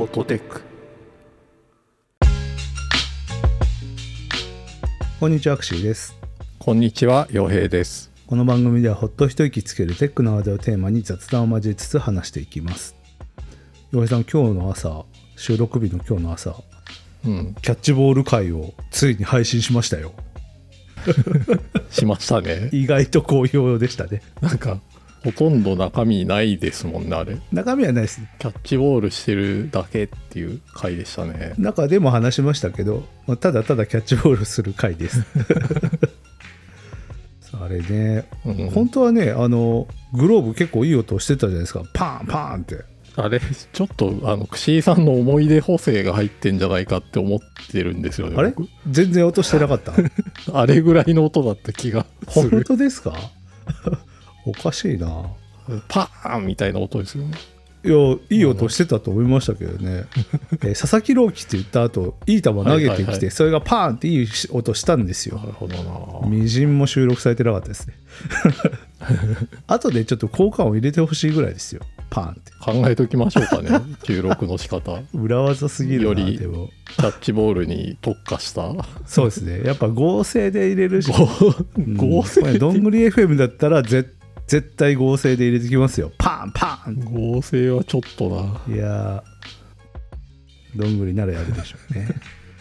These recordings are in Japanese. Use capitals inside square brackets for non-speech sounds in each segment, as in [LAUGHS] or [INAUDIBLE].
フォトテックこんにちはアクシーです。こんにちは洋平です。この番組ではほっと一息つけるテックの話題をテーマに雑談を交えつつ話していきます。洋平さん今日の朝収録日の今日の朝うん。キャッチボール会をついに配信しましたよ。[LAUGHS] しましたね。[LAUGHS] 意外と好評でしたね。なんかほとんど中身ないですもんねあれ。中身はないですキャッチボールしてるだけっていう回でしたね。中でも話しましたけど、まあ、ただただキャッチボールする回です。[LAUGHS] あれね、うん。本当はねあのグローブ結構いい音してたじゃないですか。パンパンって。あれちょっとあの串井さんの思い出補正が入ってんじゃないかって思ってるんですよねあれ？僕。全然音してなかった？[LAUGHS] あれぐらいの音だった気がす本る当ですか？おかしいな。パーンみたいな音ですよね。いやいい音してたと思いましたけどね、[LAUGHS] えー佐々木朗希って言った後いい球投げてきて、はいはいはい。それがパーンっていい音したんですよ。なるほどな。みじんも収録されてなかったですね。[LAUGHS] 後でちょっと効果音入れてほしいぐらいですよ。パーンって。考えときましょうかね。収録の仕方。裏技すぎるよりキャッチボールに特化した。そうですね。やっぱ合成で入れるし。うん。合成これどんぐり FM だったらぜ絶対合成で入れてきますよ。パンパン。合成はちょっとな。いやーどんぐりならやるでしょうね。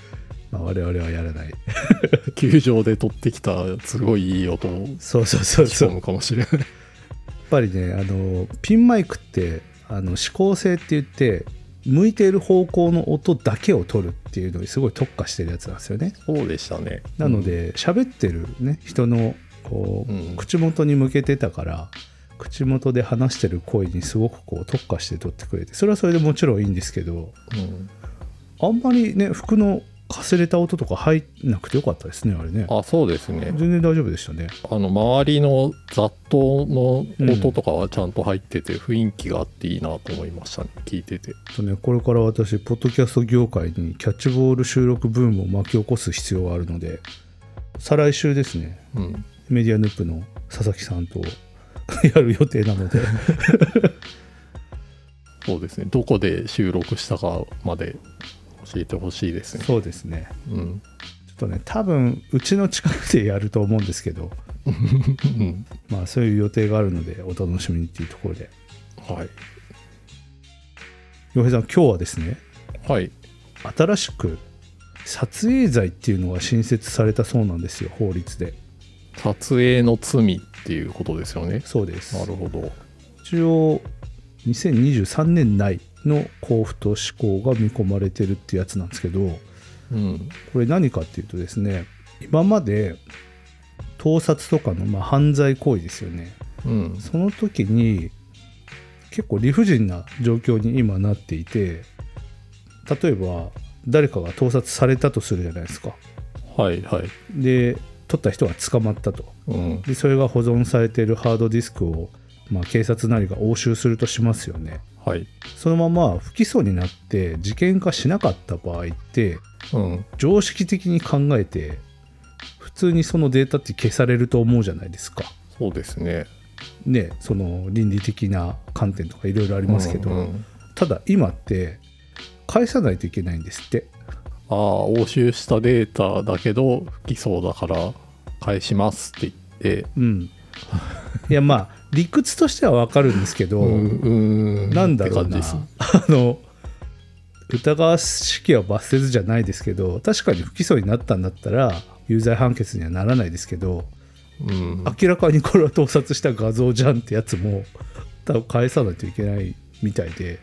[LAUGHS] まあ我々はやらない。[LAUGHS] 球場で取ってきたすごいいい音をそうそうそう仕そう。かもしれない。やっぱりねあのピンマイクってあの指向性って言って向いている方向の音だけを取るっていうのにすごい特化してるやつなんですよね。そうでしたね。なので喋ってるね人のこう、うん口元に向けてたから口元で話してる声にすごくこう特化して撮ってくれてそれはそれでもちろんいいんですけどうん。あんまりね服のかすれた音とか入んなくてよかったですねあれね。あそうですね。全然大丈夫でしたね。あの周りの雑踏の音とかはちゃんと入ってて雰囲気があっていいなと思いましたね聞いてて。とねこれから私ポッドキャスト業界にキャッチボール収録ブームを巻き起こす必要があるので再来週ですね。うんメディアヌップの佐々木さんと [LAUGHS] やる予定なので。[LAUGHS] そうですね。どこで収録したかまで教えてほしいですね。そうですね。うん。ちょっとね多分うちの近くでやると思うんですけど。うん。[LAUGHS] まあそういう予定があるのでお楽しみにっていうところで。はい。洋平さん今日はですねはい。新しく撮影罪っていうのが新設されたそうなんですよ法律で撮影の罪っていうことですよね。そうです。なるほど。一応2023年内の交付と施行が見込まれてるってやつなんですけどうん。これ何かっていうとですね今まで盗撮とかのまあ犯罪行為ですよね。うん。その時に結構理不尽な状況に今なっていて例えば誰かが盗撮されたとするじゃないですか。はいはい。で撮った人が捕まったと。うん。でそれが保存されているハードディスクを、まあ、警察なりが押収するとしますよね。はい。そのまま不起訴になって事件化しなかった場合ってうん。常識的に考えて普通にそのデータって消されると思うじゃないですか。そうですね。ねその倫理的な観点とかいろいろありますけど、うんうん。ただ今って返さないといけないんですってああ押収したデータだけど不起訴だから返しますって言って。うん。いやまあ理屈としてはわかるんですけど、うなんだろうな。あの疑わしきは罰せずじゃないですけど確かに不起訴になったんだったら有罪判決にはならないですけどうん。明らかにこれは盗撮した画像じゃんってやつも多分返さないといけないみたいで。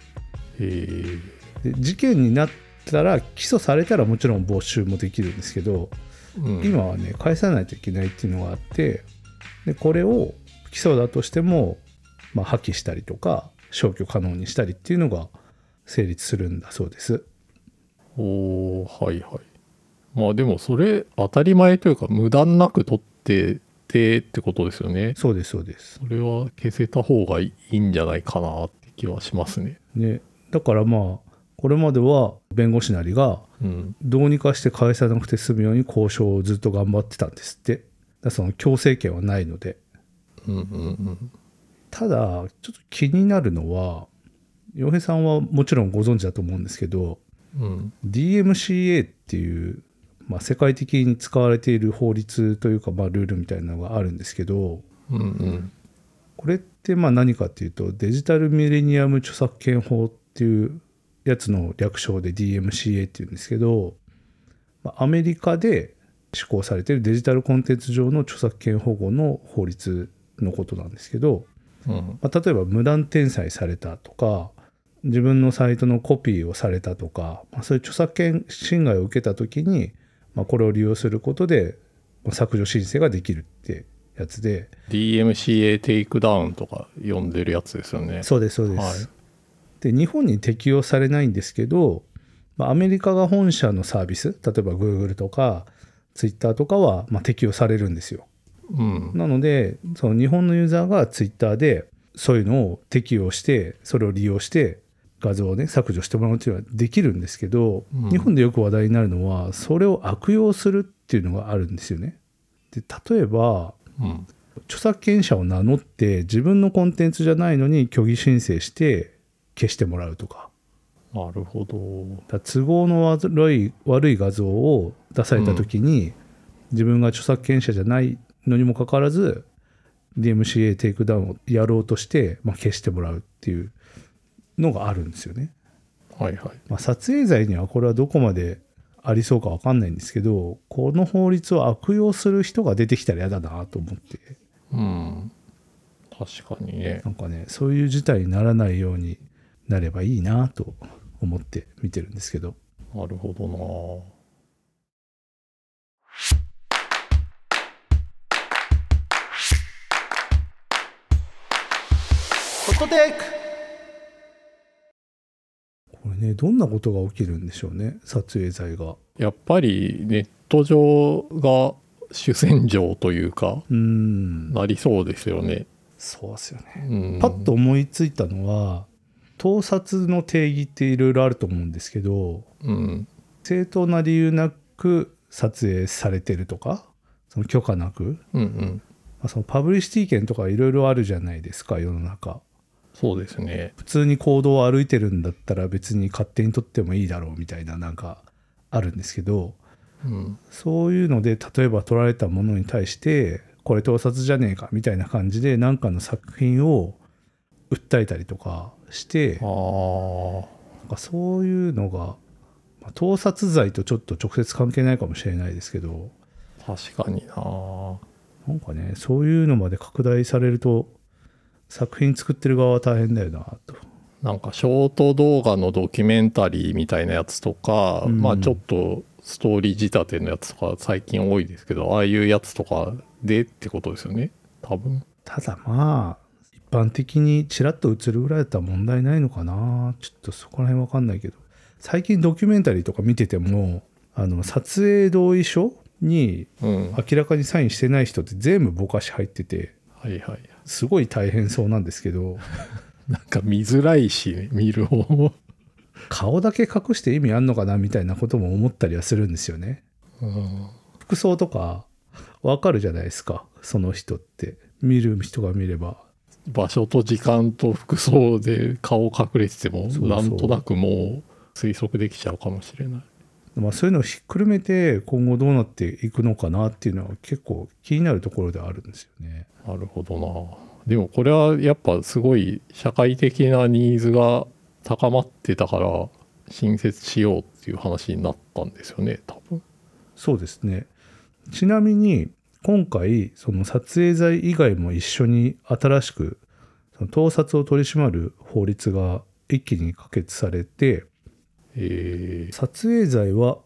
えで事件になったら起訴されたらもちろん没収もできるんですけどうん。今はね返さないといけないっていうのがあってでこれを不起訴だとしても、まあ、破棄したりとか消去可能にしたりっていうのが成立するんだそうです。おーはいはい。まあでもそれ当たり前というか無断なく取っててってことですよね。そうですそうです。それは消せた方がいいんじゃないかなって気はしますね。ね、だからまあこれまでは弁護士なりがうんどうにかして返さなくて済むように交渉をずっと頑張ってたんですって。だその強制権はないので。うんうんうんただちょっと気になるのは洋平さんはもちろんご存知だと思うんですけどうん。DMCA っていう、まあ、世界的に使われている法律というか、まあ、ルールみたいなのがあるんですけどうんうん。これってまあ何かっていうとデジタルミレニアム著作権法っていうやつの略称で DMCA っていうんですけど、まあアメリカで施行されているデジタルコンテンツ上の著作権保護の法律のことなんですけど、うん。まあ、例えば無断転載されたとか自分のサイトのコピーをされたとか、まあ、そういう著作権侵害を受けた時に、まあ、これを利用することでまあ削除申請ができるってやつで DMCA takedown とか呼んでるやつですよね。そうですそうです、はいで日本に適用されないんですけど、まあ、アメリカが本社のサービス例えば Google とか Twitter とかはまあ適用されるんですようん。なのでその日本のユーザーが Twitter でそういうのを適用してそれを利用して画像をね削除してもらうっていうのはできるんですけど、うん日本でよく話題になるのはそれを悪用するっていうのがあるんですよね。で例えばうん。著作権者を名乗って自分のコンテンツじゃないのに虚偽申請して消してもらうとかなるほど。都合の悪い悪い画像を出された時に、自分が著作権者じゃないのにもかかわらず DMCA takedown をやろうとして、まあ、消してもらうっていうのがあるんですよね。はいはい。まあ、撮影罪にはこれはどこまでありそうかわかんないんですけどこの法律を悪用する人が出てきたら嫌だなと思ってうん。確かにね。なんかねそういう事態にならないようになればいいなと思って見てるんですけどなるほどな。これねどんなことが起きるんでしょうね撮影罪が。やっぱりネット上が主戦場というか、うーんなりそうですよね。そうですよね。うん。パッと思いついたのは盗撮の定義っていろいろあると思うんですけどうん。正当な理由なく撮影されてるとかその許可なく、うんうん。まあ、そのパブリシティ権とかいろいろあるじゃないですか世の中。そうですね。普通に行動を歩いてるんだったら別に勝手に撮ってもいいだろうみたいななんかあるんですけどうん。そういうので例えば撮られたものに対してこれ盗撮じゃねえかみたいな感じで何かの作品を訴えたりとかして。なんかそういうのが、まあ盗撮罪とちょっと直接関係ないかもしれないですけど確かにな。なんかねそういうのまで拡大されると作品作ってる側は大変だよなと。なんかショート動画のドキュメンタリーみたいなやつとか、うんまあちょっとストーリー仕立てのやつとか最近多いですけどああいうやつとかでってことですよね多分ただまあ一般的にちらっと映るぐらいだったら問題ないのかな。ちょっとそこら辺わかんないけど。最近ドキュメンタリーとか見ててもあの撮影同意書にうん。明らかにサインしてない人って全部ぼかし入っててはいはい。すごい大変そうなんですけど。[LAUGHS] なんか見づらいし、ね、見る方も、顔だけ隠して意味あんのかなみたいなことも思ったりはするんですよね。うん、服装とかわかるじゃないですかその人って。見る人が見れば場所と時間と服装で顔隠れててもなんとなくもう推測できちゃうかもしれないまあ、そういうのをひっくるめて今後どうなっていくのかなっていうのは結構気になるところではあるんですよね。なるほどなでもこれはやっぱすごい社会的なニーズが高まってたから新設しようっていう話になったんですよね多分そうですね。ちなみに今回その撮影罪以外も一緒に新しくその盗撮を取り締まる法律が一気に可決されてえ撮影罪は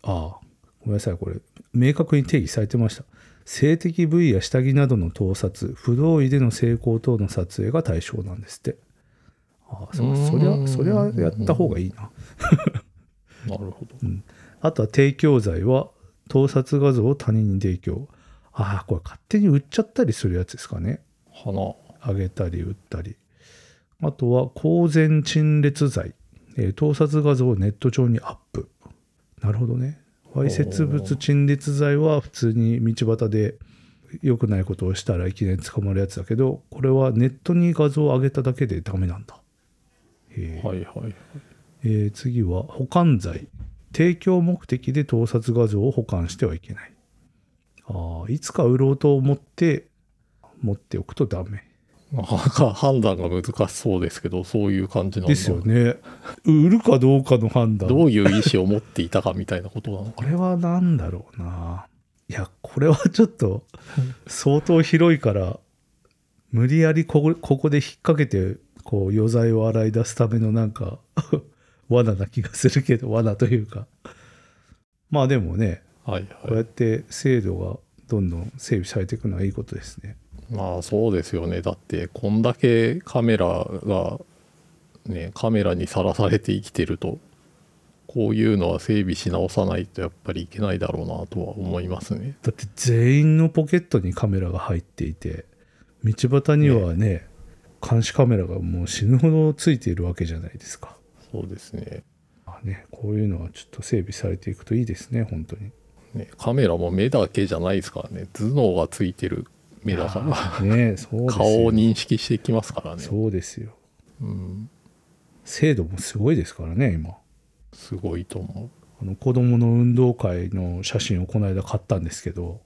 ああごめんなさいこれ明確に定義されてました。性的部位や下着などの盗撮不同意での性交等の撮影が対象なんですって。ああそうそりゃそりゃやった方がいいな。ー、[LAUGHS] なるほど。あとは提供罪は盗撮画像を他人に提供ああこれ勝手に売っちゃったりするやつですかね。花あげたり売ったり。あとは公然陳列罪、えー盗撮画像をネット上にアップ。なるほどね。わいせつ物陳列罪は普通に道端で良くないことをしたらいきなり捕まるやつだけどこれはネットに画像を上げただけでダメなんだ。えー。はいはい。えー次は保管罪。提供目的で盗撮画像を保管してはいけないあーいつか売ろうと思って持っておくとダメ。なかなか判断が難しそうですけどそういう感じなんだ。ですよね。売るかどうかの判断。どういう意思を持っていたかみたいなことなのかこれは何だろうな。いやこれはちょっと相当広いから無理やりここここで引っ掛けてこう余罪を洗い出すためのなんか [LAUGHS] 罠な気がするけど罠というか。まあでもねはいこうやはいって制度がどんどん整備されていくのはいいことですね。まあそうですよねだってこんだけカメラがねカメラにさらされて生きてるとこういうのは整備し直さないとやっぱりいけないだろうなとは思いますねだって全員のポケットにカメラが入っていて道端にはね監視カメラがもう死ぬほどついているわけじゃないですか。そうですねまあね、こういうのはちょっと整備されていくといいですね本当に。ねカメラも目だけじゃないですからね。頭脳がついてる目だから。ね顔を認識してきますからね。そうですよ。うん。精度もすごいですからね今。すごいと思あの子供の運動会の写真をこの間買ったんですけど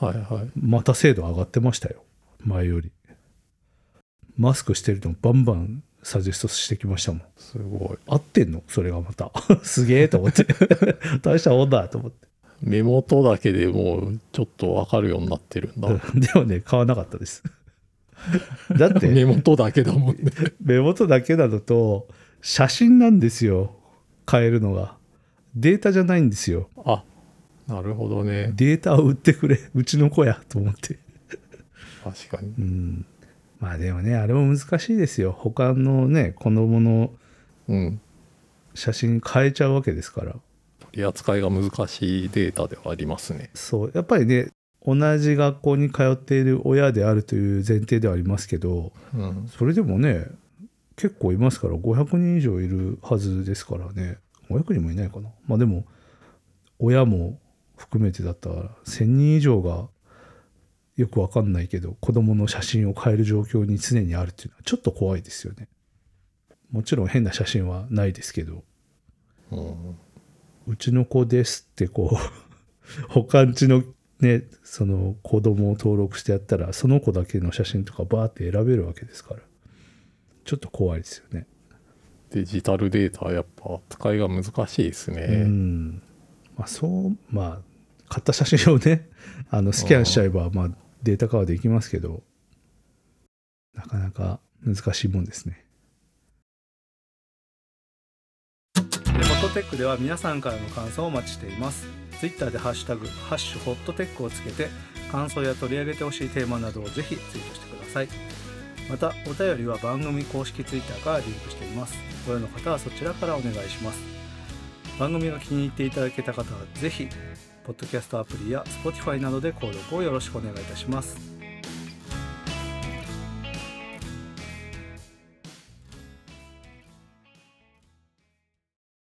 うはいはい。また精度上がってましたよ。前より。マスクしてるのバンバンサジェストしてきましたもん。すごい。合ってんの？それがまた。[LAUGHS] すげえと思って。[LAUGHS] 大したもんだと思って目元だけでもうちょっと分かるようになってるんだ。[LAUGHS] でもね買わなかったです。[LAUGHS] だって目元だけだもんね。目元だけなのと写真なんですよ。変えるのが。データじゃないんですよ。あなるほどね。データを売ってくれ。うちの子やと思って。確かに。うん。まあでもねあれも難しいですよ。他のね子供のうん。写真変えちゃうわけですから。取り扱いが難しいデータではありますね。そう。やっぱりね同じ学校に通っている親であるという前提ではありますけどうん。それでもね結構いますから500人以上いるはずですからね。500人もいないかな。まあでも親も含めてだったら1000人以上がよくわかんないけど子供の写真を変える状況に常にあるっていうのはちょっと怖いですよね。もちろん変な写真はないですけど。うんうちの子ですってこう [LAUGHS] 他んちのねその子供を登録してやったらその子だけの写真とかバーって選べるわけですから。ちょっと怖いですよね。デジタルデータはやっぱ扱いが難しいですうね、ん。まあそうまあ買った写真をね [LAUGHS] あのスキャンしちゃえばまあデータ化はできますけどなかなか難しいもんですねテックでは皆さんからの感想をお待ちしています。ツイッターでハッシュタグ、ハッシュホットテックをつけて、感想や取り上げてほしいテーマなどをぜひツイートしてください。また、お便りは番組公式ツイッターからリンクしています。ご用の方はそちらからお願いします。番組が気に入っていただけた方はぜひ、ポッドキャストアプリや Spotify などで購読をよろしくお願いいたします。